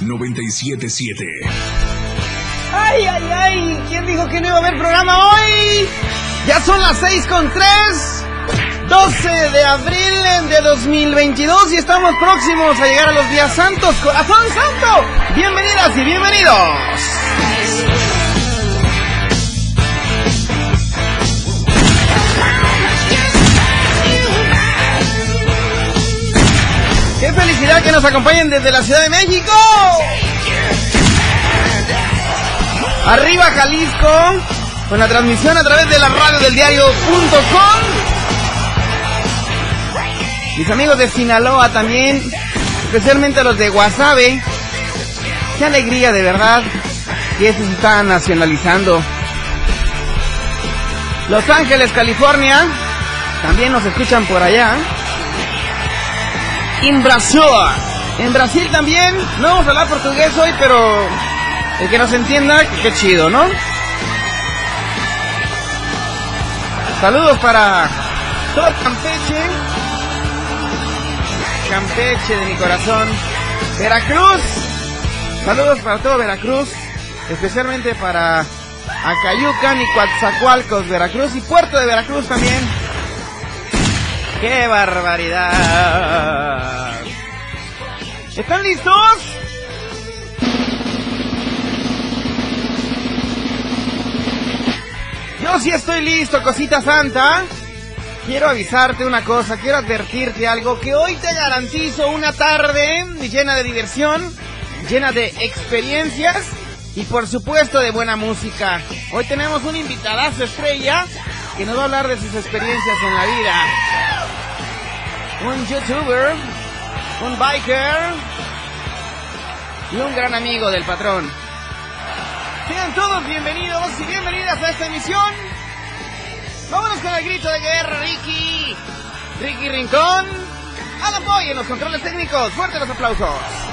977. ¡Ay, ay, ay! ¿Quién dijo que no iba a haber programa hoy? Ya son las 6 con 3. 12 de abril de 2022 y estamos próximos a llegar a los días santos. ¡Corazón santo! Bienvenidas y bienvenidos. ¡Qué felicidad que nos acompañen desde la Ciudad de México! Arriba Jalisco, con la transmisión a través de la radio del diario.com. Mis amigos de Sinaloa también, especialmente los de Guasave. Qué alegría de verdad que se está nacionalizando. Los Ángeles, California, también nos escuchan por allá. En Brasil, en Brasil también, no vamos a hablar portugués hoy, pero el que nos entienda, qué chido, ¿no? Saludos para todo Campeche. Campeche de mi corazón. Veracruz. Saludos para todo Veracruz. Especialmente para Acayucan y Coatzacoalcos, Veracruz. Y Puerto de Veracruz también. ¡Qué barbaridad! ¿Están listos? Yo sí estoy listo, cosita santa. Quiero avisarte una cosa, quiero advertirte algo, que hoy te garantizo una tarde llena de diversión, llena de experiencias y por supuesto de buena música. Hoy tenemos un invitadazo estrella que nos va a hablar de sus experiencias en la vida. Un youtuber, un biker y un gran amigo del patrón. Sean todos bienvenidos y bienvenidas a esta emisión. Vámonos con el grito de guerra, Ricky. Ricky Rincón. Al apoyo en los controles técnicos. Fuerte los aplausos.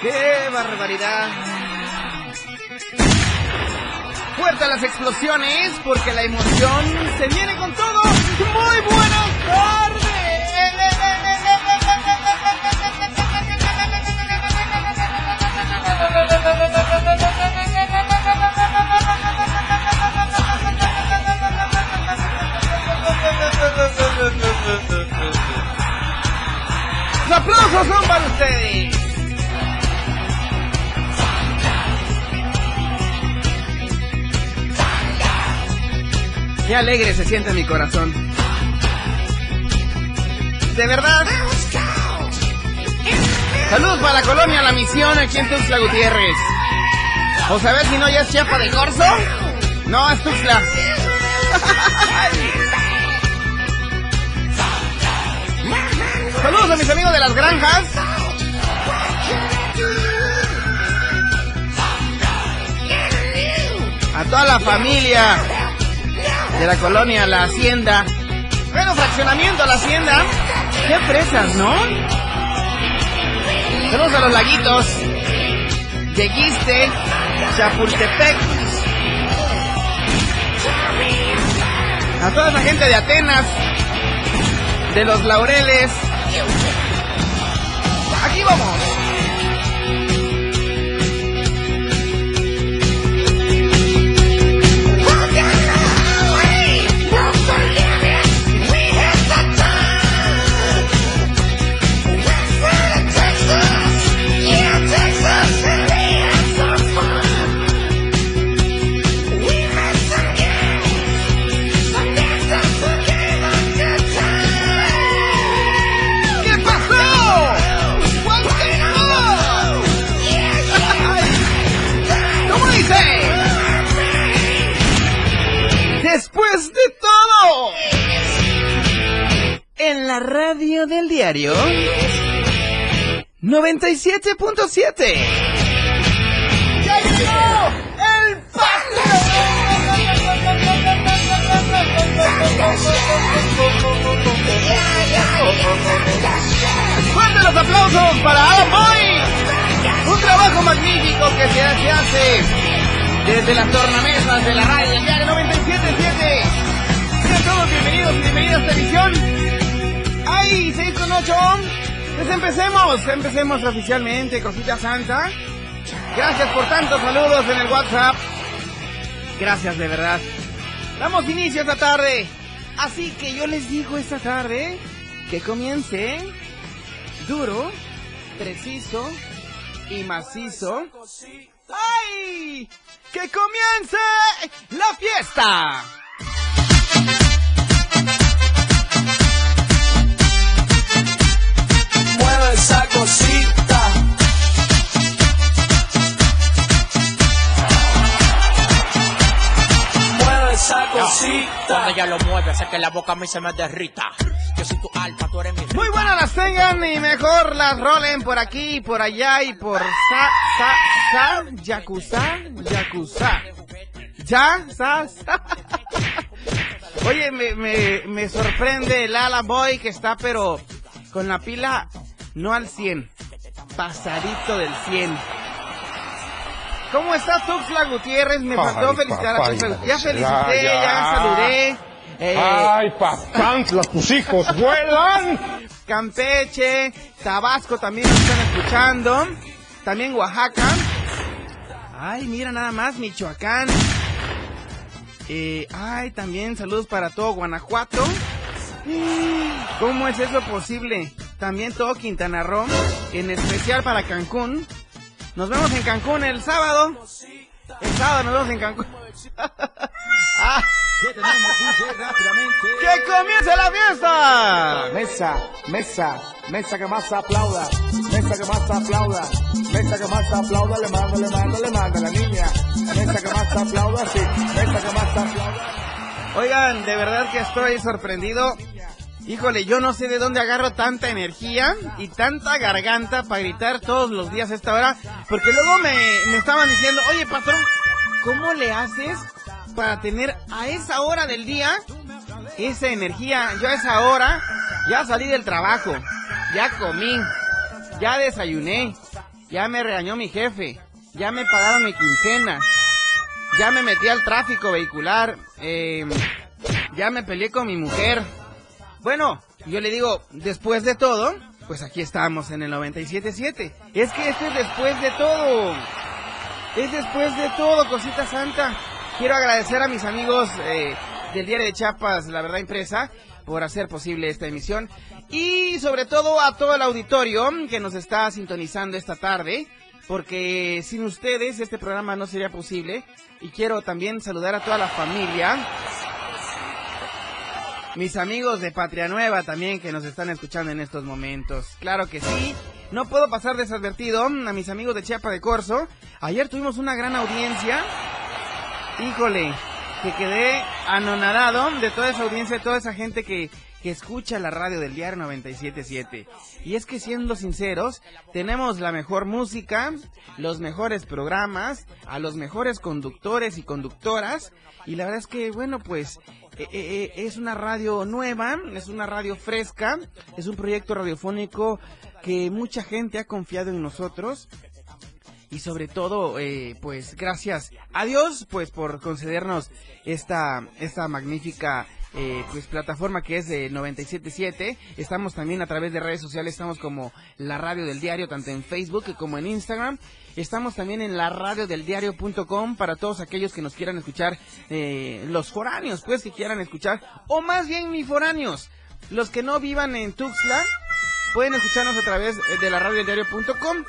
¡Qué barbaridad! Fuerte las explosiones porque la emoción se viene con todo. Muy buenas tardes. Aplausos son para ustedes. Qué alegre se siente mi corazón. De verdad. Saludos para la colonia La Misión aquí en Tuxtla Gutiérrez. O saber si no ya es Chiapa de Corzo. No, es Tuxtla. Saludos a mis amigos de las granjas. A toda la familia de la colonia La Hacienda. Bueno, fraccionamiento La Hacienda. Qué presas, ¿no? Saludos a los laguitos. Yeguiste, Chapultepec. A toda esa gente de Atenas, de los Laureles. Aquí vamos. Del diario 97.7. ¡Ya llegó el ¡Fuerte los aplausos para Adam Boy! Un trabajo magnífico que se hace desde las tornamesas de la radio del diario 97.7. Sean todos bienvenidos y bienvenidas a esta edición 6 con 8. Pues empecemos, empecemos oficialmente, cosita santa. Gracias por tantos saludos en el WhatsApp. Gracias de verdad. Damos inicio esta tarde. Así que yo les digo esta tarde que comience duro, preciso y macizo. ¡Ay! ¡Que comience la fiesta! Esa cosita. Mueve esa cosita. Cuando ella lo mueve, hace que la boca a mí se me derrita. Yo soy tu alfa, tú eres mi. Muy buenas las tengan y mejor las rolen por aquí, por allá y por sa, sa, sa, yakuza, yakuza. Ya, sa, sa. Oye, me, me, me sorprende el Ala Boy que está pero con la pila no al 100, pasadito del 100. ¿Cómo estás, Tuxla Gutiérrez? Me faltó felicitar a Tuxla. Ya felicité, ya, saludé. Eh, ¡Ay, papantla, tus hijos vuelan! Campeche, Tabasco también nos están escuchando. También Oaxaca. Ay, mira nada más, Michoacán. Eh, ay, también saludos para todo Guanajuato. ¿Cómo es eso posible? También todo Quintana Roo, en especial para Cancún. Nos vemos en Cancún el sábado. El sábado nos vemos en Cancún. ah. ¡Que comience la fiesta! Mesa, mesa, mesa que más aplauda, mesa que más aplauda, mesa que más aplauda, le mando, le mando, le mando a la niña. Mesa que más aplauda, sí, mesa que más aplauda. Oigan, de verdad que estoy sorprendido Híjole, yo no sé de dónde agarro tanta energía y tanta garganta para gritar todos los días a esta hora, porque luego me, me estaban diciendo, oye patrón, ¿cómo le haces para tener a esa hora del día esa energía? Yo a esa hora ya salí del trabajo, ya comí, ya desayuné, ya me regañó mi jefe, ya me pagaron mi quincena, ya me metí al tráfico vehicular, eh, ya me peleé con mi mujer bueno, yo le digo, después de todo, pues aquí estamos en el 97.7. Es que esto es después de todo. Es después de todo, cosita santa. Quiero agradecer a mis amigos eh, del Diario de Chiapas, La Verdad Impresa, por hacer posible esta emisión. Y sobre todo a todo el auditorio que nos está sintonizando esta tarde, porque sin ustedes este programa no sería posible. Y quiero también saludar a toda la familia mis amigos de Patria Nueva también que nos están escuchando en estos momentos. Claro que sí. No puedo pasar desadvertido a mis amigos de Chiapa de Corso. Ayer tuvimos una gran audiencia. Híjole, que quedé anonadado de toda esa audiencia, de toda esa gente que, que escucha la radio del diario 977. Y es que siendo sinceros, tenemos la mejor música, los mejores programas, a los mejores conductores y conductoras. Y la verdad es que, bueno, pues eh, eh, eh, es una radio nueva, es una radio fresca, es un proyecto radiofónico que mucha gente ha confiado en nosotros y sobre todo pues gracias a Dios pues por concedernos esta esta magnífica eh, pues plataforma que es de 977. Estamos también a través de redes sociales, estamos como la radio del diario, tanto en Facebook como en Instagram. Estamos también en la radio del diario.com para todos aquellos que nos quieran escuchar, eh, los foráneos, pues que quieran escuchar, o más bien mis foráneos, los que no vivan en Tuxtla, pueden escucharnos a través de la radio diario.com.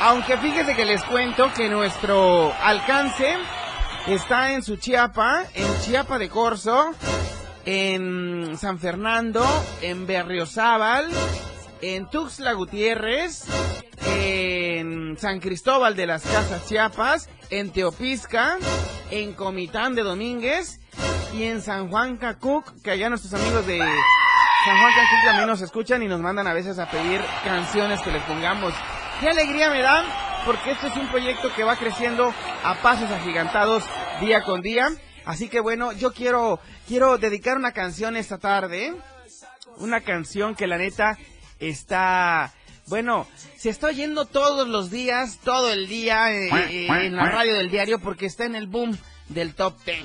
Aunque fíjese que les cuento que nuestro alcance está en Suchiapa, en Chiapa de Corzo, en San Fernando, en Berriozábal, en Tuxtla Gutiérrez, en San Cristóbal de las Casas Chiapas, en Teopisca, en Comitán de Domínguez y en San Juan Cacuc, que allá nuestros amigos de San Juan Cacuc también nos escuchan y nos mandan a veces a pedir canciones que les pongamos. Qué alegría me dan, porque este es un proyecto que va creciendo a pasos agigantados día con día. Así que bueno, yo quiero, quiero dedicar una canción esta tarde. Una canción que la neta está, bueno, se está oyendo todos los días, todo el día eh, eh, en la radio del diario porque está en el boom del top 10.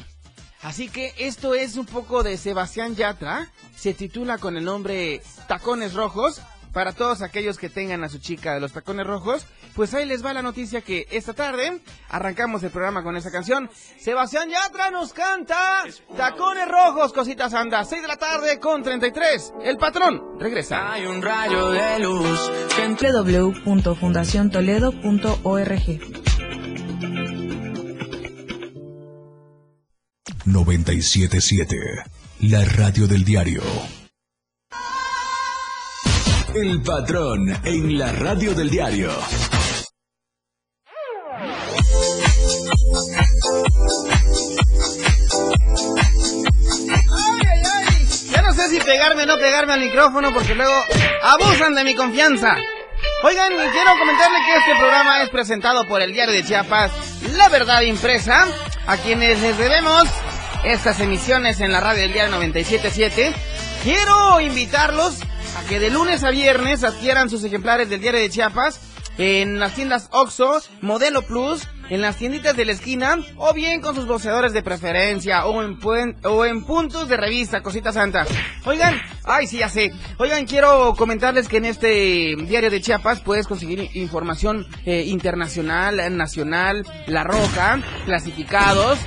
Así que esto es un poco de Sebastián Yatra. Se titula con el nombre Tacones Rojos para todos aquellos que tengan a su chica de los tacones rojos, pues ahí les va la noticia que esta tarde arrancamos el programa con esa canción. Sebastián Yatra nos canta Tacones Rojos, cositas anda, 6 de la tarde con 33. El patrón regresa. Hay un rayo de luz www.fundaciontoledo.org 977 La radio del diario el patrón en la radio del diario. Ya no sé si pegarme o no pegarme al micrófono porque luego abusan de mi confianza. Oigan, quiero comentarle que este programa es presentado por el diario de Chiapas, La Verdad Impresa, a quienes les debemos estas emisiones en la radio del diario 977. Quiero invitarlos a que de lunes a viernes adquieran sus ejemplares del diario de Chiapas en las tiendas Oxxo, Modelo Plus, en las tienditas de la esquina o bien con sus boceadores de preferencia o en, o en puntos de revista, cosita santa. Oigan, ay sí, ya sé. Oigan, quiero comentarles que en este diario de Chiapas puedes conseguir información eh, internacional, nacional, La Roja, clasificados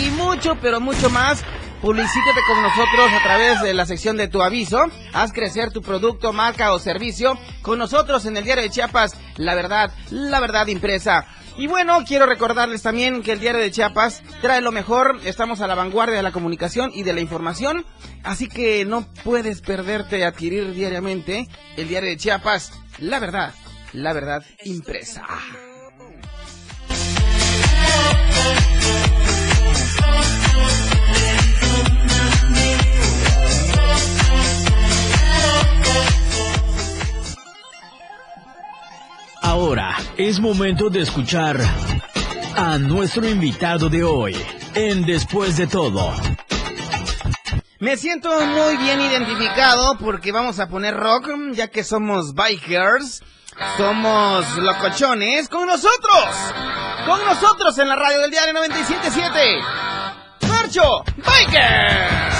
y mucho, pero mucho más Publicítate con nosotros a través de la sección de tu aviso. Haz crecer tu producto, marca o servicio con nosotros en el diario de Chiapas. La verdad, la verdad impresa. Y bueno, quiero recordarles también que el diario de Chiapas trae lo mejor. Estamos a la vanguardia de la comunicación y de la información. Así que no puedes perderte adquirir diariamente el diario de Chiapas. La verdad, la verdad impresa. Es momento de escuchar a nuestro invitado de hoy en Después de todo. Me siento muy bien identificado porque vamos a poner rock, ya que somos bikers, somos locochones, con nosotros, con nosotros en la radio del diario 977, Marcho Biker.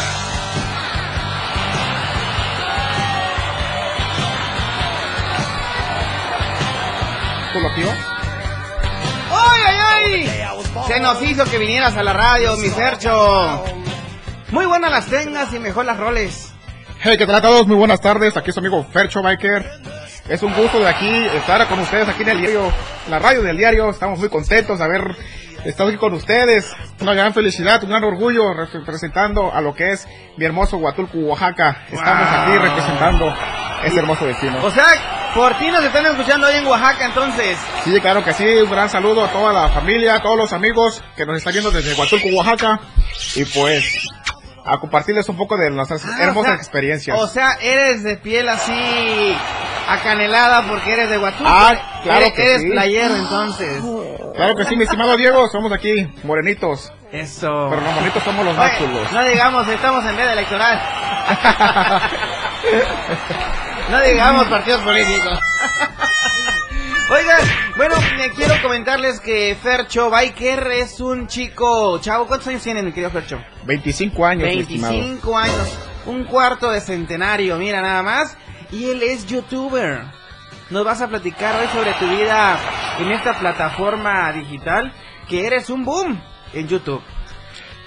¡Ay, ay, ay! Se nos hizo que vinieras a la radio, mi Fercho. Muy buenas las tengas y mejor las roles. Hey, ¿qué tal a todos? Muy buenas tardes. Aquí es su amigo Fercho Biker. Es un gusto de aquí estar con ustedes aquí en el diario, la radio del diario. Estamos muy contentos de haber estado aquí con ustedes. Una gran felicidad, un gran orgullo representando a lo que es mi hermoso Huatulco, Oaxaca. Estamos aquí representando este hermoso destino. O sea, por ti nos están escuchando ahí en Oaxaca, entonces. Sí, claro que sí. Un gran saludo a toda la familia, a todos los amigos que nos están viendo desde Huatulco, Oaxaca. Y pues, a compartirles un poco de nuestras Ah, hermosas o sea, experiencias. O sea, eres de piel así acanelada porque eres de Huatulco. Ah, claro eres, que eres sí. playero, entonces. Claro que sí, mi estimado Diego. Somos aquí, morenitos. Eso. Pero los bonitos somos los Oye, más chulos. no digamos, estamos en veda electoral. no digamos partidos políticos. Oigan, bueno, eh, quiero comentarles que Fercho Biker es un chico... Chavo, ¿cuántos años tiene mi querido Fercho? 25 años, mi estimado. 25 años, un cuarto de centenario, mira nada más. Y él es youtuber. Nos vas a platicar hoy sobre tu vida en esta plataforma digital, que eres un boom en YouTube.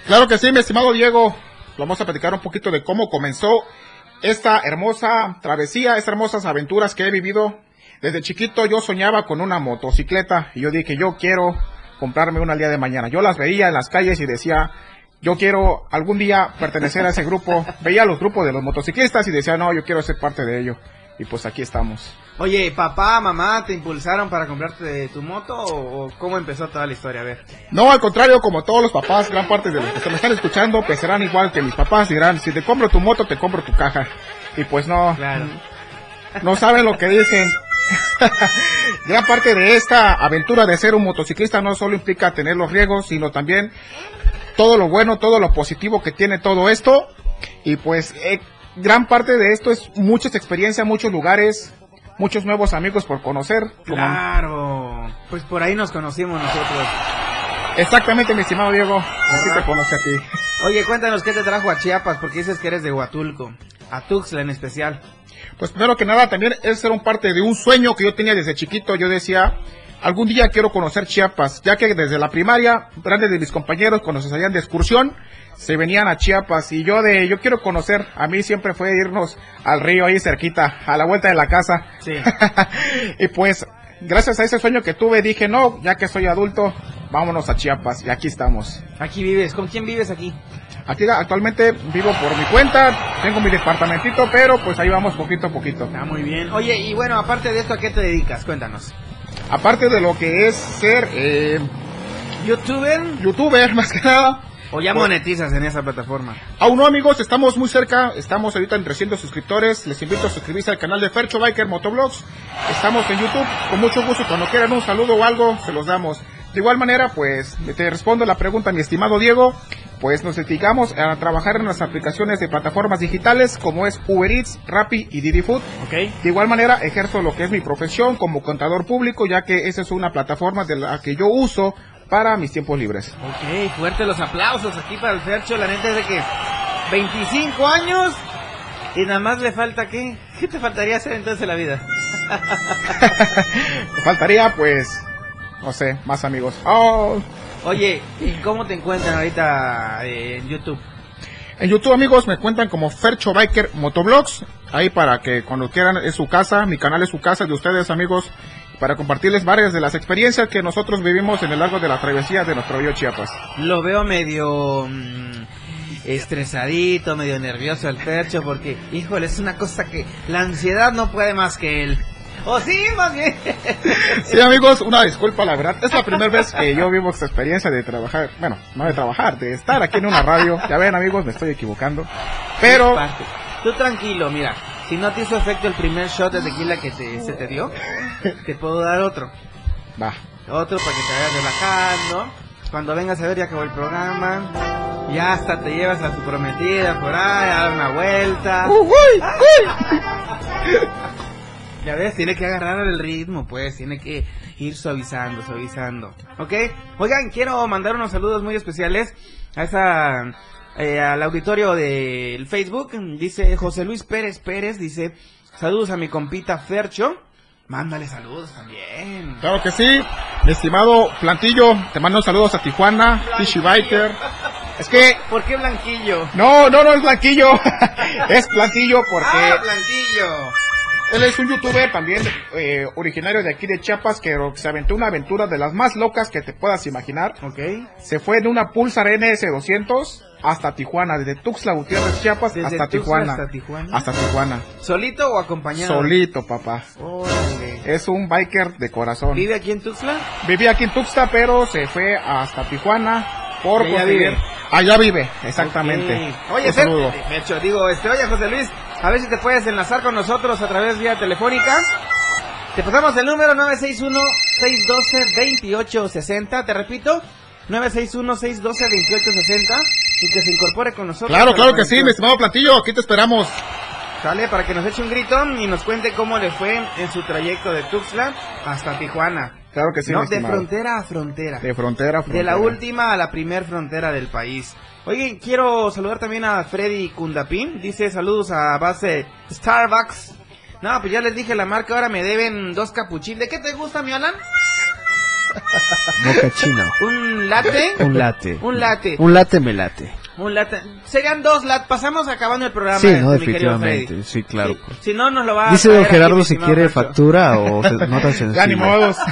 Claro que sí, mi estimado Diego. Vamos a platicar un poquito de cómo comenzó esta hermosa travesía, estas hermosas aventuras que he vivido. Desde chiquito yo soñaba con una motocicleta y yo dije, yo quiero comprarme una al día de mañana. Yo las veía en las calles y decía, yo quiero algún día pertenecer a ese grupo. Veía los grupos de los motociclistas y decía, no, yo quiero ser parte de ello. Y pues aquí estamos. Oye, papá, mamá, ¿te impulsaron para comprarte tu moto o, o cómo empezó toda la historia? A ver. No, al contrario, como todos los papás, gran parte de los que se me están escuchando, pues serán igual que mis papás, dirán, si te compro tu moto, te compro tu caja. Y pues no, Claro. no saben lo que dicen. Gran parte de esta aventura de ser un motociclista no solo implica tener los riesgos, sino también todo lo bueno, todo lo positivo que tiene todo esto. Y pues eh, gran parte de esto es muchas experiencias, muchos lugares, muchos nuevos amigos por conocer. Claro. Pues por ahí nos conocimos nosotros. Exactamente, mi estimado Diego. Así te conocí a ti. Oye, cuéntanos qué te trajo a Chiapas, porque dices que eres de Huatulco. A Tuxtla en especial. Pues primero que nada, también es ser un parte de un sueño que yo tenía desde chiquito. Yo decía, algún día quiero conocer Chiapas, ya que desde la primaria, grandes de mis compañeros, cuando se salían de excursión, se venían a Chiapas. Y yo de, yo quiero conocer, a mí siempre fue irnos al río ahí cerquita, a la vuelta de la casa. Sí. y pues, gracias a ese sueño que tuve, dije, no, ya que soy adulto, vámonos a Chiapas. Y aquí estamos. Aquí vives. ¿Con quién vives aquí? Aquí actualmente vivo por mi cuenta, tengo mi departamentito, pero pues ahí vamos poquito a poquito. Ah, muy bien. Oye, y bueno, aparte de esto, ¿a qué te dedicas? Cuéntanos. Aparte de lo que es ser eh, ¿Youtuber? youtuber, más que nada. ¿O ya monetizas en esa plataforma? Aún no amigos, estamos muy cerca, estamos ahorita en 300 suscriptores, les invito a suscribirse al canal de Fercho Biker Motoblogs, estamos en YouTube, con mucho gusto, cuando quieran un saludo o algo, se los damos. De igual manera, pues, te respondo la pregunta, mi estimado Diego, pues nos dedicamos a trabajar en las aplicaciones de plataformas digitales como es Uber Eats, Rappi y Didi Food. Ok. De igual manera, ejerzo lo que es mi profesión como contador público, ya que esa es una plataforma de la que yo uso para mis tiempos libres. Ok, fuerte los aplausos aquí para el Fercho. La neta es de que 25 años y nada más le falta qué? ¿Qué te faltaría hacer entonces en la vida? Me faltaría, pues, no sé, más amigos. Oh, Oye, ¿y cómo te encuentran ahorita eh, en YouTube? En YouTube, amigos, me cuentan como Fercho Biker Motoblogs. Ahí para que cuando quieran es su casa, mi canal es su casa de ustedes, amigos, para compartirles varias de las experiencias que nosotros vivimos en el largo de la travesía de nuestro río Chiapas. Lo veo medio mm, estresadito, medio nervioso el Fercho porque, híjole, es una cosa que la ansiedad no puede más que él. ¿O sí, más bien? Sí, amigos, una disculpa, la verdad, es la primera vez que yo vivo esta experiencia de trabajar, bueno, no de trabajar, de estar aquí en una radio. Ya ven, amigos, me estoy equivocando. Pero. Tú tranquilo, mira. Si no te hizo efecto el primer shot de tequila que te, se te dio, te puedo dar otro. va. Otro para que te vayas relajando. Cuando vengas a ver ya acabó el programa. Ya hasta te llevas a tu prometida por ahí a dar una vuelta. Ya ves, tiene que agarrar el ritmo, pues, tiene que ir suavizando, suavizando. ¿Ok? Oigan, quiero mandar unos saludos muy especiales a esa, eh, al auditorio del Facebook. Dice José Luis Pérez Pérez, dice, saludos a mi compita Fercho. Mándale saludos también. Claro que sí, mi estimado Plantillo, te mando saludos a Tijuana, Fishy Biker. Es que, ¿Por qué Blanquillo? no, no, no es Blanquillo, es Plantillo porque ¡Ah, Blanquillo! Él es un youtuber también eh, originario de aquí de Chiapas que se aventó una aventura de las más locas que te puedas imaginar. Ok. Se fue en una Pulsar NS200 hasta Tijuana, desde Tuxtla Gutiérrez, Chiapas Desde hasta Tijuana. hasta Tijuana. Hasta Tijuana. ¿Solito o acompañado? Solito, papá. Órale. Es un biker de corazón. ¿Vive aquí en Tuxtla? Vivía aquí en Tuxtla, pero se fue hasta Tijuana por allá vive. Allá vive, exactamente. Ok. Oye, de hecho, digo, este, oye, José Luis, a ver si te puedes enlazar con nosotros a través vía telefónica. Te pasamos el número 961-612-2860, te repito, 961-612-2860 y que se incorpore con nosotros. Claro, claro la que sí, mi estimado Platillo, aquí te esperamos. ¿Sale? Para que nos eche un grito y nos cuente cómo le fue en su trayecto de Tuxtla hasta Tijuana. Claro que sí, No, mi de frontera a frontera. De frontera a De la frontera. última a la primer frontera del país. Oye, quiero saludar también a Freddy Kundapin. Dice saludos a base Starbucks. No, pues ya les dije la marca, ahora me deben dos capuchinos. ¿De qué te gusta, mi Alan? Boca chino. ¿Un latte? Un latte. Un latte. Un latte me late. Un latte. Serían dos lattes. Pasamos acabando el programa. Sí, no, mi querido definitivamente. Sí, claro. Sí, Si no, nos lo va a Dice don aquí, Gerardo si quiere factura o se- nota Ya ni sencilla. modos.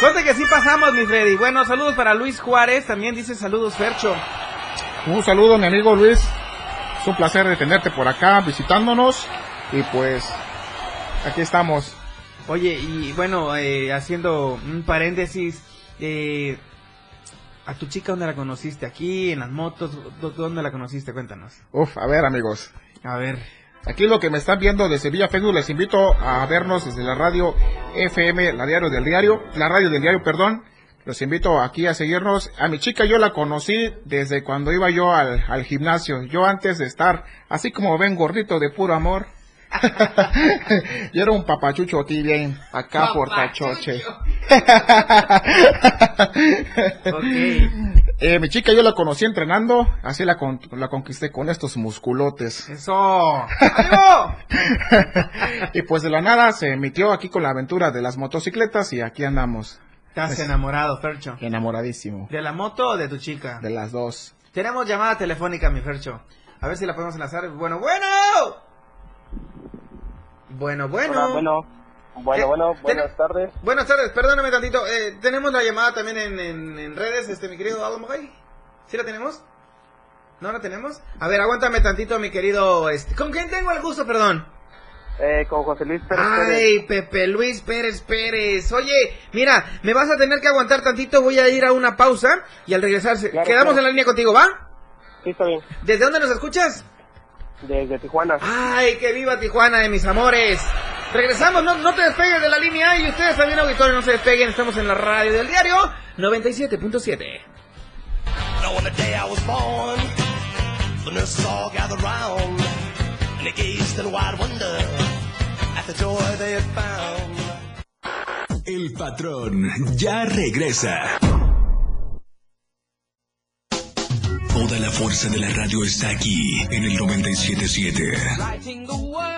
Conte que sí pasamos, mi Freddy. Bueno, saludos para Luis Juárez. También dice saludos, Fercho. Un saludo, mi amigo Luis. Es un placer de tenerte por acá visitándonos. Y pues, aquí estamos. Oye, y bueno, eh, haciendo un paréntesis, eh, ¿a tu chica dónde la conociste? ¿Aquí, en las motos? ¿Dó- ¿Dónde la conociste? Cuéntanos. Uf, a ver, amigos. A ver. Aquí lo que me están viendo desde Villa Facebook, les invito a vernos desde la radio FM, la diario del diario, la radio del diario, perdón. Los invito aquí a seguirnos. A mi chica yo la conocí desde cuando iba yo al, al gimnasio. Yo antes de estar, así como ven, gordito de puro amor. yo era un papachucho aquí bien, acá por cachoche. Eh, mi chica yo la conocí entrenando, así la, con- la conquisté con estos musculotes. ¡Eso! Y pues de la nada se emitió aquí con la aventura de las motocicletas y aquí andamos. Estás Es- enamorado, Fercho. Enamoradísimo. ¿De la moto o de tu chica? De las dos. Tenemos llamada telefónica, mi Fercho. A ver si la podemos enlazar. Bueno, bueno. Bueno, bueno. Hola, bueno, bueno, Eh, bueno, buenas tardes. Buenas tardes, perdóname tantito. Eh, tenemos la llamada también en, en- en redes, este, mi querido Aldo Mogay. ¿Sí la tenemos? ¿No la tenemos? A ver, aguántame tantito, mi querido. Este, ¿Con quién tengo el gusto, perdón? Eh, con José Luis Pérez Ay, Pepe Luis Pérez Pérez. Oye, mira, me vas a tener que aguantar tantito. Voy a ir a una pausa y al regresar, Claro, quedamos claro. en la línea contigo, ¿va? Sí, está bien. ¿Desde dónde nos escuchas? Desde Tijuana. Ay, que viva Tijuana de mis amores. Regresamos, no, no te despegues de la línea y ustedes también, auditores, no se despeguen. Estamos en la radio del diario 97.7. Now on the day I was born, the nurses all gathered round, and they gazed in wide wonder at the joy they had found. El patrón ya regresa. Toda la fuerza de la radio está aquí en el 977.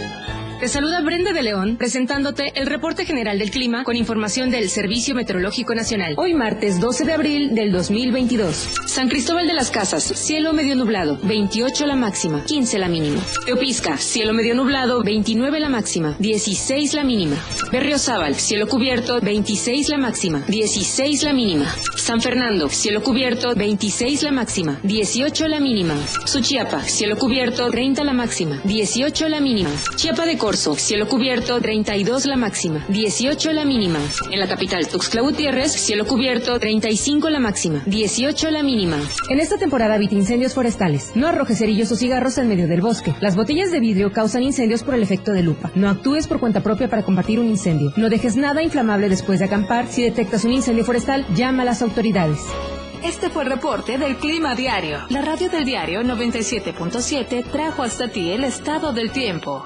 Te saluda Brenda de León, presentándote el reporte general del clima con información del Servicio Meteorológico Nacional. Hoy martes 12 de abril del 2022. San Cristóbal de las Casas, cielo medio nublado, 28 la máxima, 15 la mínima. Teopisca, cielo medio nublado, 29 la máxima, 16 la mínima. Berriozábal, cielo cubierto, 26 la máxima, 16 la mínima. San Fernando, cielo cubierto, 26 la máxima, 18 la mínima. Suchiapa, cielo cubierto, 30 la máxima, 18 la mínima. Chiapa de Cielo cubierto, 32 la máxima, 18 la mínima. En la capital Tuxtla Gutiérrez, cielo cubierto, 35 la máxima, 18 la mínima. En esta temporada evita incendios forestales. No arrojes cerillos o cigarros en medio del bosque. Las botellas de vidrio causan incendios por el efecto de lupa. No actúes por cuenta propia para combatir un incendio. No dejes nada inflamable después de acampar. Si detectas un incendio forestal, llama a las autoridades. Este fue el reporte del Clima Diario. La radio del diario 97.7 trajo hasta ti el estado del tiempo.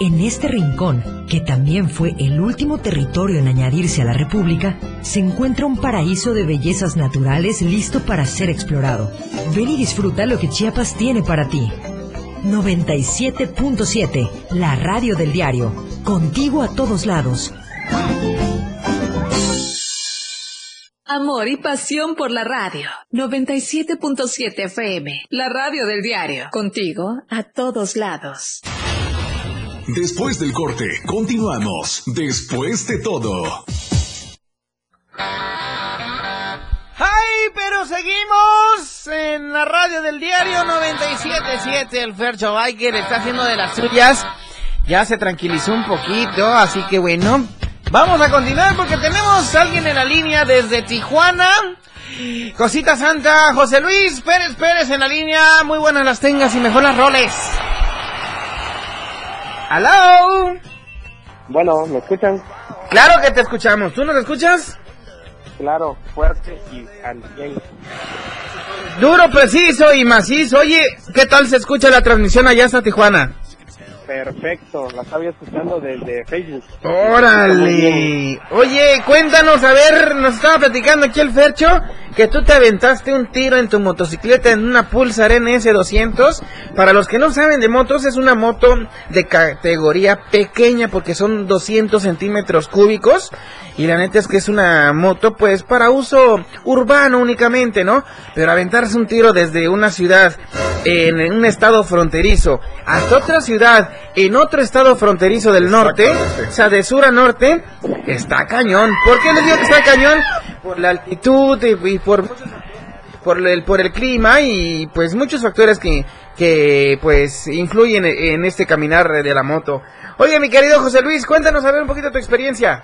en este rincón, que también fue el último territorio en añadirse a la República, se encuentra un paraíso de bellezas naturales listo para ser explorado. Ven y disfruta lo que Chiapas tiene para ti. 97.7, la radio del diario. Contigo a todos lados. Amor y pasión por la radio. 97.7 FM, la radio del diario. Contigo a todos lados. Después del corte, continuamos. Después de todo. ¡Ay, pero seguimos en la radio del diario 97.7! El Fercho Biker está haciendo de las suyas. Ya se tranquilizó un poquito, así que bueno. Vamos a continuar porque tenemos a alguien en la línea desde Tijuana. Cosita Santa, José Luis Pérez Pérez en la línea. Muy buenas las tengas y mejor las roles. ¡Aló! Bueno, ¿me escuchan? Claro que te escuchamos. ¿Tú nos escuchas? Claro, fuerte y al. Duro, preciso y macizo. Oye, ¿qué tal se escucha la transmisión allá hasta Tijuana? Perfecto, la estaba escuchando desde Facebook. Órale. Oye, cuéntanos, a ver, nos estaba platicando aquí el Fercho que tú te aventaste un tiro en tu motocicleta en una Pulsar NS200. Para los que no saben de motos, es una moto de categoría pequeña porque son 200 centímetros cúbicos. Y la neta es que es una moto pues para uso urbano únicamente, ¿no? Pero aventarse un tiro desde una ciudad en un estado fronterizo hasta otra ciudad en otro estado fronterizo del norte, o sea, de sur a norte, está cañón. ¿Por qué les digo que está cañón? Por la altitud y, por por el por el clima y pues muchos factores que que pues influyen en este caminar de la moto. Oye, mi querido José Luis, cuéntanos a ver un poquito tu experiencia.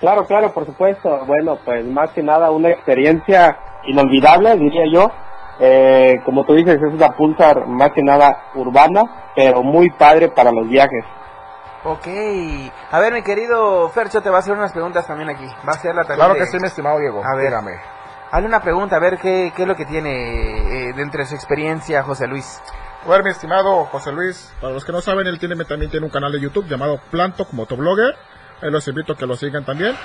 Claro, claro, por supuesto. Bueno, pues más que nada una experiencia inolvidable, diría yo. Eh, como tú dices, es una Pulsar más que nada urbana, pero muy padre para los viajes. Ok. A ver, mi querido Fercho, te va a hacer unas preguntas también aquí. Va a hacerla también. Claro de- que sí, mi estimado Diego. A ver, Dígame. Hazle una pregunta, a ver qué, qué es lo que tiene eh, dentro de su experiencia, José Luis. A ver, mi estimado José Luis, para los que no saben, él tiene, también tiene un canal de YouTube llamado Plantok Motoblogger. Ahí los invito a que lo sigan también.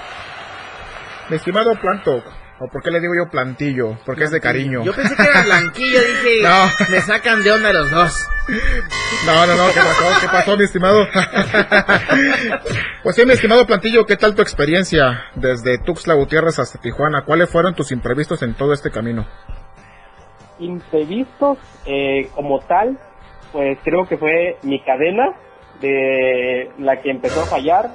Mi estimado Plantok, o por qué le digo yo plantillo, porque es de cariño. Yo pensé que era blanquillo, dije, No. me sacan de onda los dos. No, no, no, ¿qué pasó? ¿Qué pasó, mi estimado? pues sí, mi estimado Plantillo, ¿qué tal tu experiencia desde Tuxtla Gutiérrez hasta Tijuana? ¿Cuáles fueron tus imprevistos en todo este camino? Imprevistos eh, como tal, pues creo que fue mi cadena de la que empezó a fallar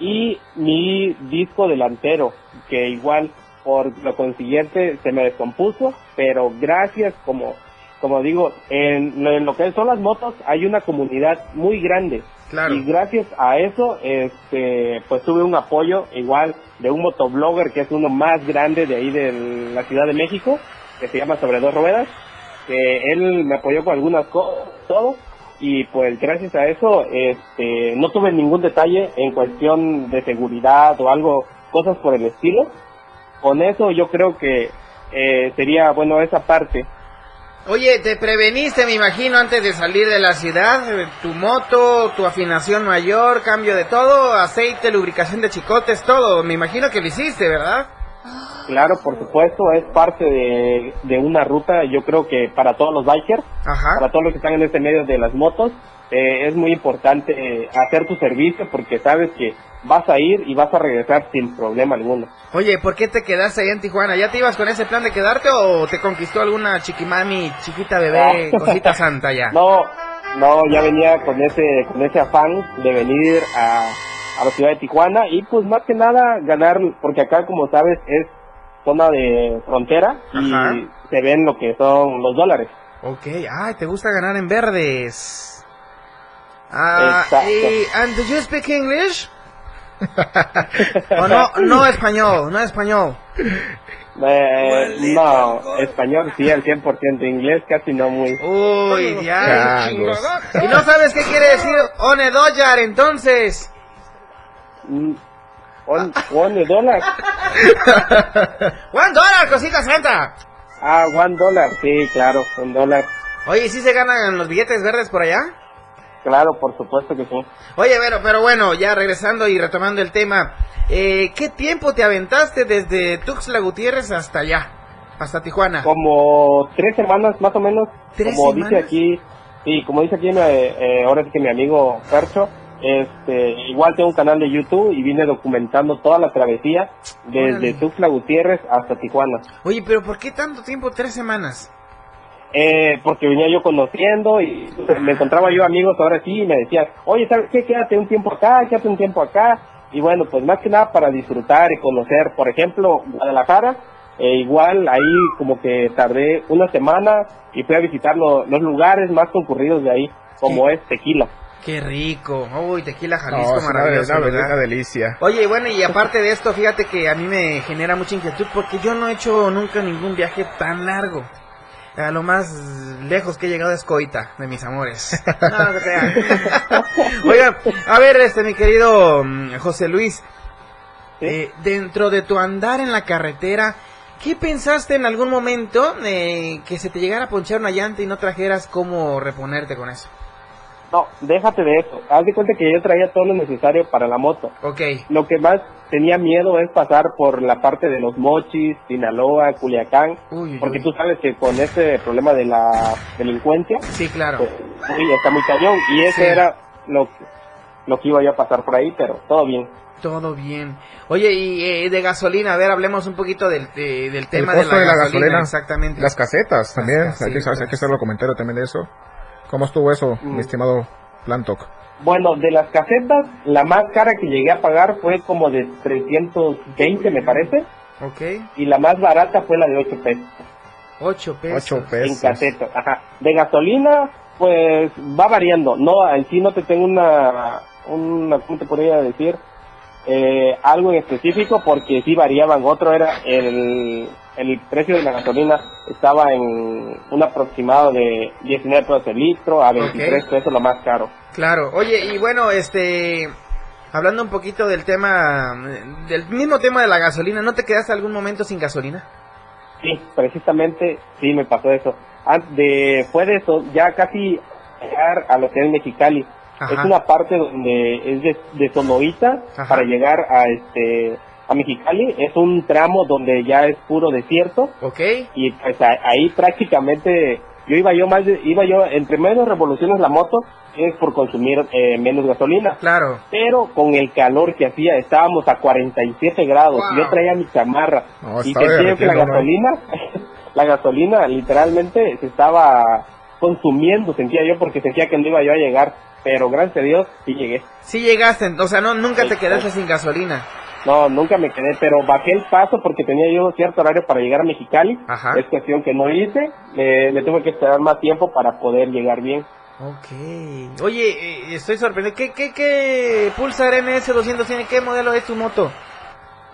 y mi disco delantero, que igual por lo consiguiente se me descompuso, pero gracias, como, como digo, en, lo- en lo que son las motos hay una comunidad muy grande. Claro. Y gracias a eso, este, pues tuve un apoyo igual de un motoblogger que es uno más grande de ahí de la Ciudad de México, que se llama Sobre Dos Ruedas, que él me apoyó con algunas cosas, todo, y pues gracias a eso, este, no tuve ningún detalle en cuestión de seguridad o algo, cosas por el estilo. Con eso yo creo que eh, sería, bueno, esa parte. Oye, te preveniste, me imagino, antes de salir de la ciudad, eh, tu moto, tu afinación mayor, cambio de todo, aceite, lubricación de chicotes, todo, me imagino que lo hiciste, ¿verdad? Claro, por supuesto, es parte de, de una ruta, yo creo que para todos los bikers, para todos los que están en este medio de las motos, eh, es muy importante eh, hacer tu servicio porque sabes que vas a ir y vas a regresar sin problema alguno. Oye, ¿por qué te quedaste ahí en Tijuana? ¿Ya te ibas con ese plan de quedarte o te conquistó alguna chiquimami, chiquita bebé, Ah. cosita santa ya? No, no, ya venía con ese, con ese afán de venir a, a la ciudad de Tijuana y pues más que nada ganar, porque acá como sabes es zona de frontera y se ven lo que son los dólares. Ok, ay, te gusta ganar en verdes. Ah, Exacto. y, and do you speak English? o no, no español, no español. Eh, no, español sí, al 100%, inglés casi no muy. Uy, ya. Y no sabes qué quiere decir one dollar, entonces. Mm, On, one dólar. One dollar, cosita santa. Ah, one dólar, sí, claro, un dólar. Oye, ¿sí se ganan los billetes verdes por allá? Claro, por supuesto que sí. Oye, pero, pero bueno, ya regresando y retomando el tema, eh, ¿qué tiempo te aventaste desde Tuxtla Gutiérrez hasta allá, hasta Tijuana? Como tres semanas más o menos. ¿Tres como semanas? dice aquí, sí, como dice aquí, eh, eh, ahora sí que mi amigo Percho, este, igual tengo un canal de YouTube y vine documentando toda la travesía desde. Tuxtla Gutiérrez hasta Tijuana. Oye, pero ¿por qué tanto tiempo? Tres semanas. Eh, porque venía yo conociendo y me encontraba yo amigos ahora sí y me decían, oye, ¿sabes qué? Quédate un tiempo acá, quédate un tiempo acá. Y bueno, pues más que nada para disfrutar y conocer, por ejemplo, Guadalajara. eh, igual ahí como que tardé una semana y fui a visitar lo- los lugares más concurridos de ahí, como es Tequila. Qué rico. Uy, tequila No, Jalisco, una, maravilloso. una- ¿verdad? una delicia. Oye, bueno, y aparte de esto, fíjate que a mí me genera mucha inquietud porque yo no he hecho nunca ningún viaje tan largo. A lo más lejos que he llegado es Coita, de mis amores. No, no se crean. Oiga, a ver, este, mi querido mm, José Luis, eh, dentro de tu andar en la carretera, ¿qué pensaste en algún momento eh, que se te llegara a ponchar una llanta y no trajeras cómo reponerte con eso? No, déjate de eso. Haz de cuenta que yo traía todo lo necesario para la moto. Ok. Lo que más tenía miedo es pasar por la parte de los mochis, Sinaloa, Culiacán, Uy, uy, porque tú sabes que con ese problema de la delincuencia, Sí, claro. pues, uy, está muy cañón. Y eso Sí. era lo, lo que iba yo a pasar por ahí, pero todo bien. Todo bien. Oye, y eh, de gasolina, a ver, hablemos un poquito del, de- del tema el costo de la, gasolina, Exactamente. Las casetas también. Las hay, que, hay que hacer los comentarios también de eso. ¿Cómo estuvo eso, Mm. mi estimado Plantoc? Bueno, de las casetas, la más cara que llegué a pagar fue como de 320, me parece, Ok. y la más barata fue la de 8 pesos. 8 pesos. 8 en pesos. caseta. Ajá. De gasolina, pues va variando. No, en sí no te tengo una, una ¿cómo te podría decir? Eh, algo en específico porque sí variaban. Otro era el, el precio de la gasolina estaba en un aproximado de 19 pesos el litro a 23 Ok. pesos lo más caro. Claro. Oye, y bueno, este... Hablando un poquito del tema, del mismo tema de la gasolina, ¿no te quedaste algún momento sin gasolina? Sí, precisamente sí me pasó eso. De, fue de eso, ya casi llegar a lo que es Mexicali. Ajá. Es una parte donde es de, de Sonoita para llegar a este a Mexicali. Es un tramo donde ya es puro desierto Ok. y pues a- ahí prácticamente yo iba yo más de- iba yo entre menos revoluciones la moto es por consumir eh, menos gasolina. Claro. Pero con el calor que hacía, estábamos a 47 grados. Wow. Yo traía mi chamarra. No, y sentía que la gasolina, la gasolina literalmente se estaba consumiendo, sentía yo, porque sentía que no iba yo a llegar. Pero gracias a Dios, sí llegué. Sí llegaste, o sea, no, nunca te quedaste sin gasolina. No, nunca me quedé, pero bajé el paso porque tenía yo cierto horario para llegar a Mexicali. Ajá. Es cuestión que no hice. Me, me tuve que esperar más tiempo para poder llegar bien. Ok. Oye, eh, estoy sorprendido. ¿Qué, qué, qué Pulsar NS200 tiene? ¿Qué modelo es tu moto?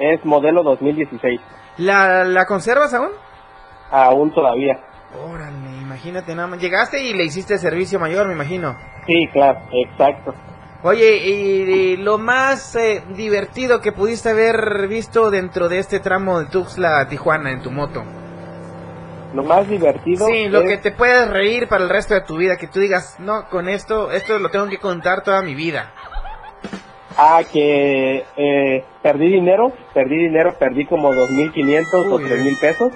Es modelo 2016. ¿La, la conservas aún? Aún todavía. Órale, imagínate nada más. Llegaste y le hiciste servicio mayor, me imagino. Sí, claro, exacto. Oye, y, y lo más eh, divertido que pudiste haber visto dentro de este tramo de Tuxtla a Tijuana en tu moto. Lo más divertido. Sí, lo es- que te puedes reír para el resto de tu vida, que tú digas, no, con esto, esto lo tengo que contar toda mi vida. Ah, que eh, perdí dinero, perdí dinero, perdí como 2.500 o Uy. 3.000 pesos.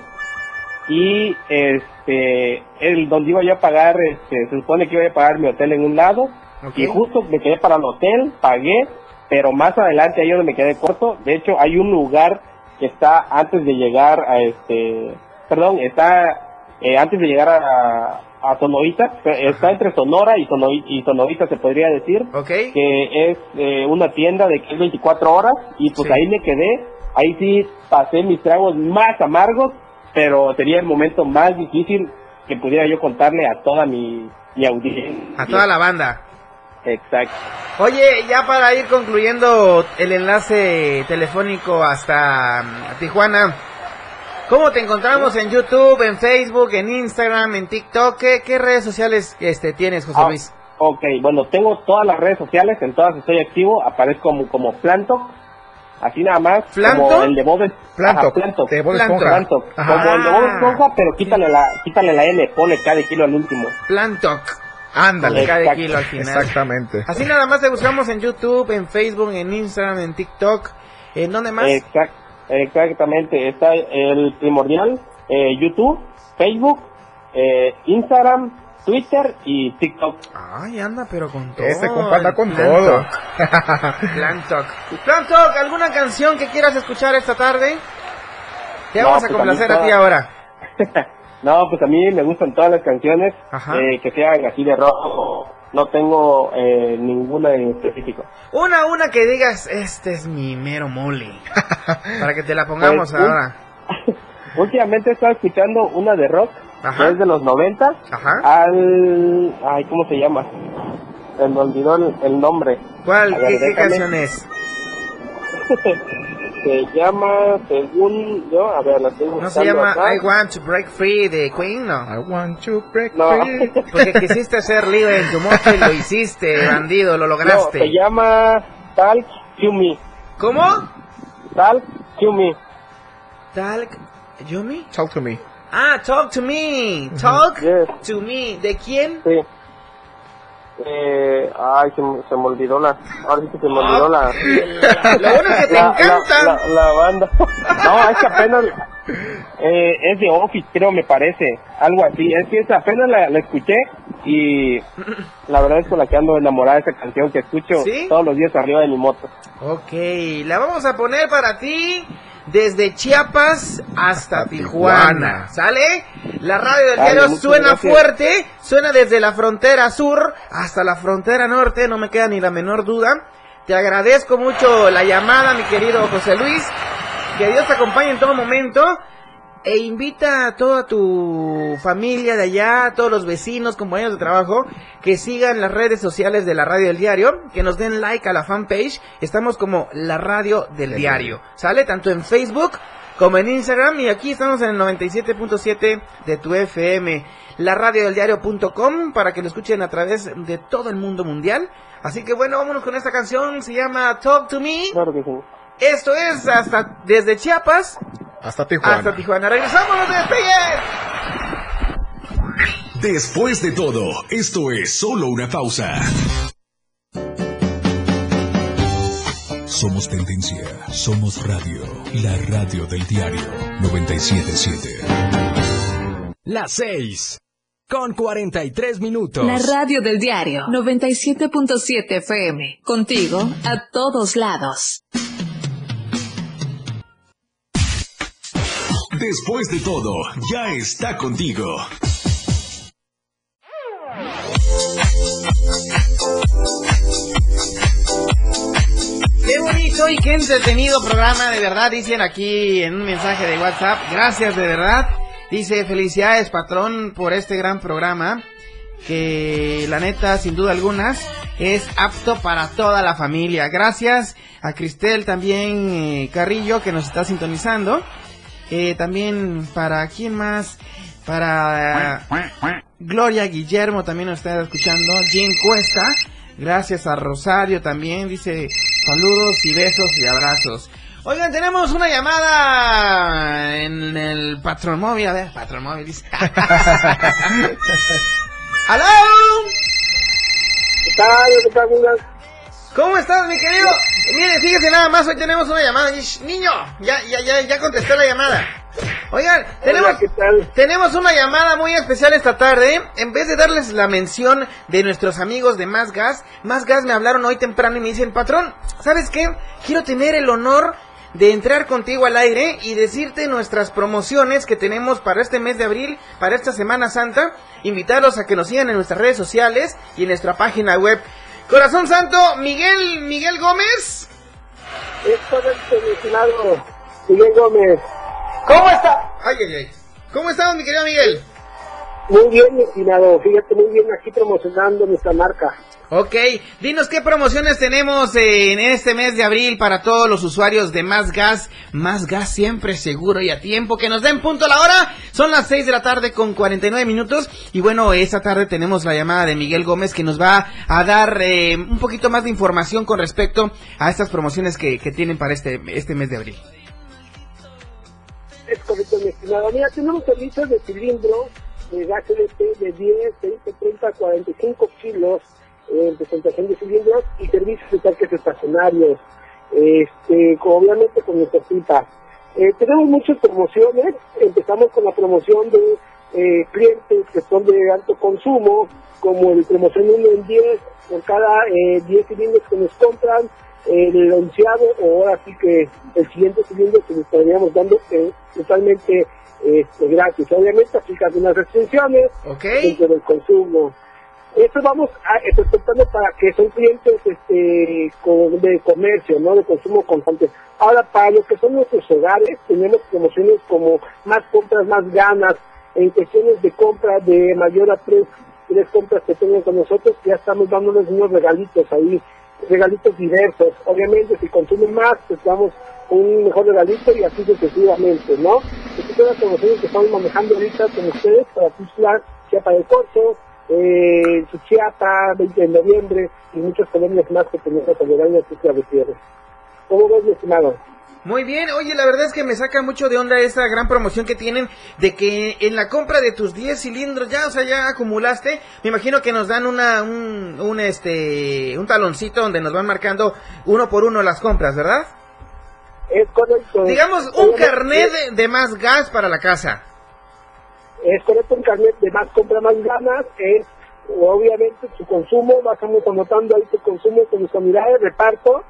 Y este, el donde iba yo a pagar, este, se supone que iba a pagar mi hotel en un lado. Y justo me quedé para el hotel, pagué, pero más adelante ahí donde me quedé corto. De hecho, hay un lugar que está antes de llegar a este, perdón, está eh, antes de llegar a, a Sonorita, está entre Sonora y, Sonovi- y Sonorita se podría decir Ok. que es eh, una tienda de que es 24 horas y pues Sí. ahí me quedé, ahí sí pasé mis tragos más amargos, pero sería el momento más difícil que pudiera yo contarle a toda mi, mi audiencia. A toda la banda. Exacto. Oye, ya para ir concluyendo el enlace telefónico hasta mm, Tijuana, ¿Cómo te encontramos en YouTube, en Facebook, en Instagram, en TikTok? ¿Qué, qué redes sociales este, tienes, José Ah, Luis? Ok, bueno, tengo todas las redes sociales, en todas estoy activo, aparezco como, como Planto, así nada más, ¿Planto? como el de Bob Planto, Planto, de Bob Planto, como el de Bob. Esponja, pero quítale la, quítale la L, pone cada kilo al último. Plantoc. Ándale. Cada kilo al final. Exactamente. Así nada más te buscamos en YouTube, en Facebook, en Instagram, en TikTok. ¿En dónde más? Exact, exactamente, está el primordial, eh, YouTube, Facebook, eh, Instagram, Twitter y TikTok. Ay, anda, pero con todo. Este compa anda con Plantoc. todo. Plantoc. Plantoc, ¿alguna canción que quieras escuchar esta tarde? Te No, vamos a pues, complacer a ti ahora. No, pues a mí me gustan todas las canciones eh, que sean así de rock. No tengo eh, ninguna en específico. Una, una que digas, este es mi mero mole. Para que te la pongamos Pues, ahora. Últimamente he estado escuchando una de rock, Ajá. que es de los 90, Ajá. al... Ay, ¿cómo se llama? Se me olvidó el, el nombre. ¿Cuál? Ver, ¿Qué, qué canción es? se llama, según yo, a ver, la tengo No se llama acá. I Want to Break Free de Queen, no. I want to break No. free. Porque quisiste ser libre en tu moto y lo hiciste, bandido, lo No, lograste. se llama Talk to Me. ¿Cómo? Talk to Me. Talk, Yumi? Talk to me. Ah, Talk to Me. Talk Yes. to Me. ¿De quién? Sí. Eh, ay, se, me- se me olvidó la... Ahora sí que se me olvidó la... Lo bueno es que te la, encanta. La, la- la banda. No, es que apenas... Eh, es de Office, creo, me parece. Algo así. Es que esa apenas la, la escuché y la verdad es con la que ando enamorada de esa canción que escucho ¿Sí? todos los días arriba de mi moto. Ok, la vamos a poner para ti desde Chiapas hasta Tijuana. Tijuana. ¿Sale? La radio del Dale, diario suena gracias. fuerte, suena desde la frontera sur hasta la frontera norte, no me queda ni la menor duda. Te agradezco mucho la llamada, mi querido José Luis. Que Dios te acompañe en todo momento. E invita a toda tu familia de allá, a todos los vecinos, compañeros de trabajo, que sigan las redes sociales de la radio del diario, que nos den like a la fanpage. Estamos como la radio del diario. ¿Sale? Tanto en Facebook como en Instagram. Y aquí estamos en el 97.7 de tu FM. La radio del diario.com para que lo escuchen a través de todo el mundo mundial. Así que bueno, vámonos con esta canción. Se llama Talk to Me. Claro que sí. Esto es hasta desde Chiapas Hasta Tijuana. hasta Tijuana. Regresamos, no te despegues. Después de todo, esto es solo una pausa. Somos tendencia, somos radio, la radio del diario 977. Las 6. Con 43 minutos. La radio del diario 97.7 FM. Contigo a todos lados. Después de todo, ya está contigo. Qué bonito y qué entretenido programa, de verdad, dicen aquí en un mensaje de WhatsApp. Gracias, de verdad. Dice, felicidades, patrón, por este gran programa. Que la neta, sin duda algunas, es apto para toda la familia. Gracias a Cristel también eh, Carrillo, que nos está sintonizando. Eh, también para quién más, para Gloria Guillermo también nos está escuchando. Jim Cuesta. Gracias a Rosario también. Dice saludos y besos y abrazos. Oigan, tenemos una llamada en el patrón móvil. A ver, patrón móvil dice. ¡Aló! ¿Qué tal? ¿Qué tal? ¿Cómo estás, mi querido? Mire, fíjese nada más, hoy tenemos una llamada. Niño, ya, ya, ya, ya contesté la llamada. Oigan, tenemos, ¿qué tal? tenemos una llamada muy especial esta tarde. En vez de darles la mención de nuestros amigos de Más Gas, Más Gas me hablaron hoy temprano y me dicen, patrón, ¿sabes qué? Quiero tener el honor de entrar contigo al aire y decirte nuestras promociones que tenemos para este mes de abril, para esta Semana Santa. Invitarlos a que nos sigan en nuestras redes sociales y en nuestra página web. Corazón Santo, Miguel, Miguel Gómez. Es todo el semifinado. Miguel Gómez. ¿Cómo está? Ay, ay, ay. ¿Cómo estamos, mi querido Miguel? Muy bien, mi estimado. Fíjate, muy bien aquí promocionando nuestra marca. Ok, dinos qué promociones tenemos en este mes de abril para todos los usuarios de Más Gas. Más Gas siempre seguro y a tiempo. Que nos den punto a la hora. Son las 6 de la tarde con 49 minutos. Y bueno, esta tarde tenemos la llamada de Miguel Gómez que nos va a dar eh, un poquito más de información con respecto a estas promociones que, que tienen para este, este mes de abril. Es correcto, mi estimado. Mira, tenemos servicios de cilindro de gas LP de 10, 20, 30, 45 kilos en presentación de cilindros y servicios de tanques estacionarios, este, obviamente con nuestra pipa. Eh, tenemos muchas promociones, empezamos con la promoción de eh, clientes que son de alto consumo, como el promoción 1 en 10, por cada eh, 10 cilindros que nos compran, el o ahora sí que el siguiente cilindro que les estaríamos dando eh, totalmente este, gratis. Obviamente aplicando unas restricciones dentro del consumo. Esto vamos a, respetando para que son clientes este, de comercio, no de consumo constante. Ahora, para los que son nuestros hogares, tenemos promociones como más compras, más ganas, en cuestiones de compra de mayor a tres, tres compras que tengan con nosotros, ya estamos dándoles unos regalitos ahí, regalitos diversos. Obviamente, si consumen más, pues damos un mejor regalito y así sucesivamente, ¿no? Estas son las promociones que estamos manejando ahorita con ustedes para Tuxtla, Chiapa del Corzo, eh, Suchiapa, 20 de noviembre y muchas colonias más que tenemos aledañas a Tuxtla Gutiérrez. ¿Cómo ves, mi estimado? Muy bien, oye, la verdad es que me saca mucho de onda esa gran promoción que tienen de que en la compra de tus 10 cilindros ya, o sea, ya acumulaste, me imagino que nos dan una, un, un, este, un taloncito donde nos van marcando uno por uno las compras, ¿verdad? Es correcto. Digamos, un carnet de, de más gas para la casa. Es correcto, un carnet de más compra, más ganas, es obviamente su consumo, vamos anotando ahí tu consumo con nuestra unidad de reparto,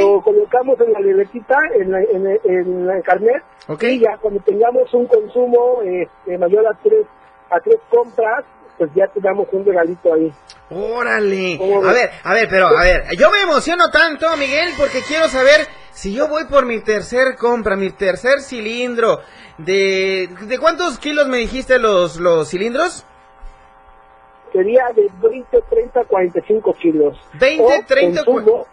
lo colocamos en la libretita, en, la, en, el- en el carnet, y ya cuando tengamos un consumo este, mayor a tres, a tres compras, pues ya te damos un regalito ahí. Órale. ¿Cómo A ver, a ver, pero a ver, yo me emociono tanto, Miguel, porque quiero saber si yo voy por mi tercer compra, mi tercer cilindro, de, ¿de cuántos kilos me dijiste los, los cilindros? Sería de 20, 30, 45 kilos. 20, O 30, consumo,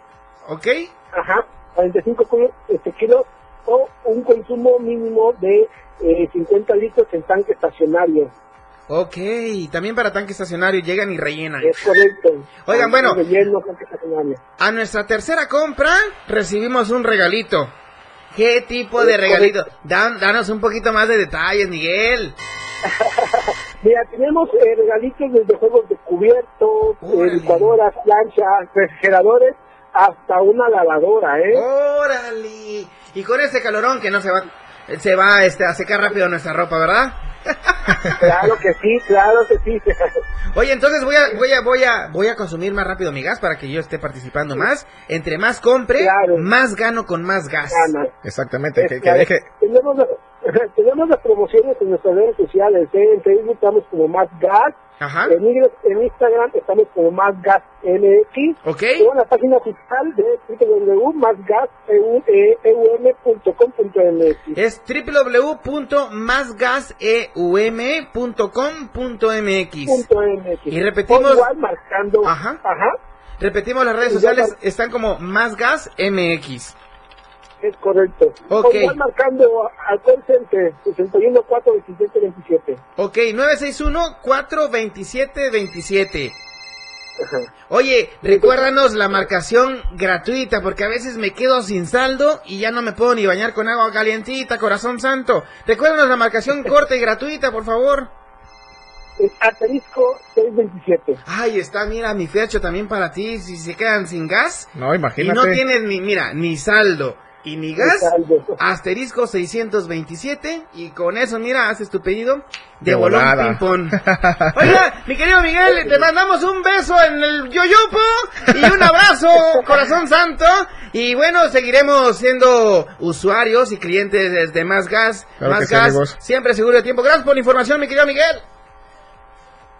¿Ok? Ajá, 45 kilos, este, kilos o un consumo mínimo de eh, 50 litros en tanque estacionario. Ok, también para tanque estacionario llegan y rellenan. Es correcto. Oigan, bueno. Relleno. A nuestra tercera compra recibimos un regalito. ¿Qué tipo de regalito? Dan- danos un poquito más de detalles, Miguel. Mira, tenemos eh, regalitos desde juegos de cubierto, eh, licuadoras, planchas, refrigeradores, hasta una lavadora, ¿eh? ¡Órale! Y con ese calorón que no se va, se va este, a secar rápido nuestra ropa, ¿verdad? Claro que sí, claro que sí. Oye, entonces voy a, voy a, voy a, voy a consumir más rápido mi gas para que yo esté participando más. Entre más compre, más gano con más gas. Exactamente, que, que Claro. deje. Tenemos, las- tenemos las promociones en nuestras redes sociales, ¿eh? En Facebook estamos como Más Gas. Ajá. En, en Instagram estamos como Más Gas MX. Ok. Y en la página oficial de www.másgaseum.com.mx. Es www.másgaseum.com.mx. Y repetimos. O igual marcando. Ajá. Ajá. Repetimos las redes sociales, están como Más Gas MX. Es correcto. Ok. Marcando al call center 61 4 27 27. Ok, 961-427-27. Oye, recuérdanos la marcación gratuita, porque a veces me quedo sin saldo y ya no me puedo ni bañar con agua calientita, corazón santo. Recuérdanos la marcación corta y gratuita, por favor. Es asterisco 627. Ay, está, mira, mi fecho también para ti, si se quedan sin gas. No, Y imagínate. no tienes ni, mira, ni saldo y ni gas. Asterisco 627 y con eso, mira, haces tu pedido de, De bolón ping-pong. Oiga, mi querido Miguel, te mandamos un beso en el yoyopo y un abrazo, corazón santo. Y bueno, seguiremos siendo usuarios y clientes de Más Gas. Claro más Gas, siempre seguro de tiempo. Gracias por la información, mi querido Miguel.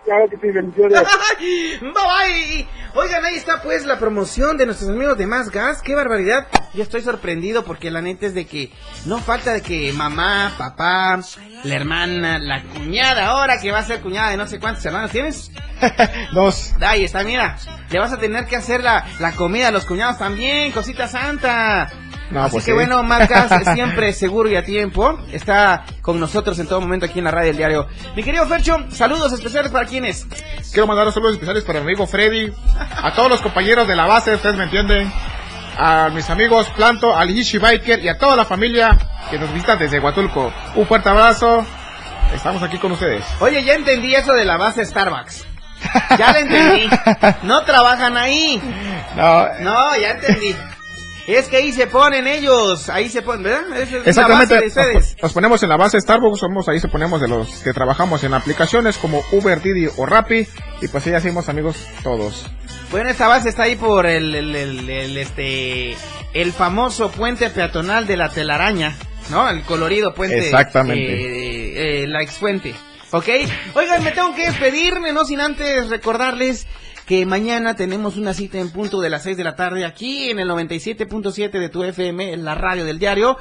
Claro que sí, bendiciones. bye bye. Oigan, ahí está pues la promoción de nuestros amigos de Más Gas. Qué barbaridad. Yo estoy sorprendido porque la neta es de que no falta de que mamá, papá, la hermana, la cuñada, ahora que va a ser cuñada de no sé cuántos hermanos tienes. Dos. Ahí está, mira. Le vas a tener que hacer la, la comida a los cuñados también, cosita santa. No, Así pues que sí. bueno, Más Gas siempre seguro y a tiempo. Está con nosotros en todo momento aquí en la radio del diario. Mi querido Fercho, saludos especiales para quienes. Quiero mandar saludos especiales para mi amigo Freddy, a todos los compañeros de la base, ustedes me entienden, a mis amigos Planto, al Ishi Biker y a toda la familia que nos visita desde Huatulco. Un fuerte abrazo, estamos aquí con ustedes. Oye, ya entendí eso de la base Starbucks. Ya lo entendí. No trabajan ahí. No, No, ya entendí. Es que ahí se ponen ellos, ahí se ponen, ¿verdad? Esa es Exactamente, la base de ustedes. nos, nos ponemos en la base Starbucks, somos ahí se ponemos de los que trabajamos en aplicaciones como Uber, Didi o Rappi y pues ahí hacemos amigos todos. Bueno, esta base está ahí por el, el, el- el, este, el famoso puente peatonal de la telaraña, ¿no? El colorido puente. Exactamente. eh, eh, la exfuente. ¿Ok? Oigan, me tengo que despedirme, no sin antes recordarles que mañana tenemos una cita en punto de las 6 de la tarde aquí en el 97.7 de tu FM, en la radio del diario.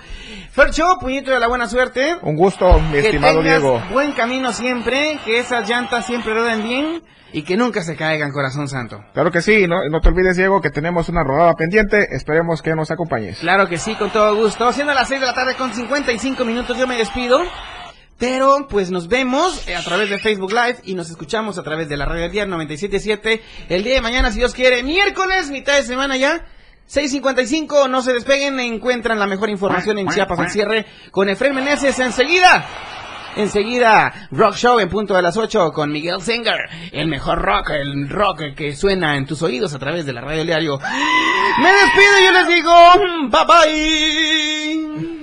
Fercho, puñito de la buena suerte. Un gusto, mi Que estimado tengas Diego. buen camino siempre, que esas llantas siempre rueden bien y que nunca se caigan, corazón santo. Claro que sí, no, no te olvides Diego que tenemos una rodada pendiente, esperemos que nos acompañes. Claro que sí, con todo gusto. Siendo las 6 de la tarde con 55 minutos, yo me despido. Pero pues nos vemos eh, a través de Facebook Live y nos escuchamos a través de la radio del día 977 el día de mañana, si Dios quiere, miércoles, mitad de semana ya. 6.55, no se despeguen, encuentran la mejor información en Chiapas al cierre con Efraín Meneses enseguida. Enseguida, Rock Show en punto de las 8 con Miguel Singer. El mejor rock, el rock que suena en tus oídos a través de la radio diario. Me despido y yo les digo, bye bye.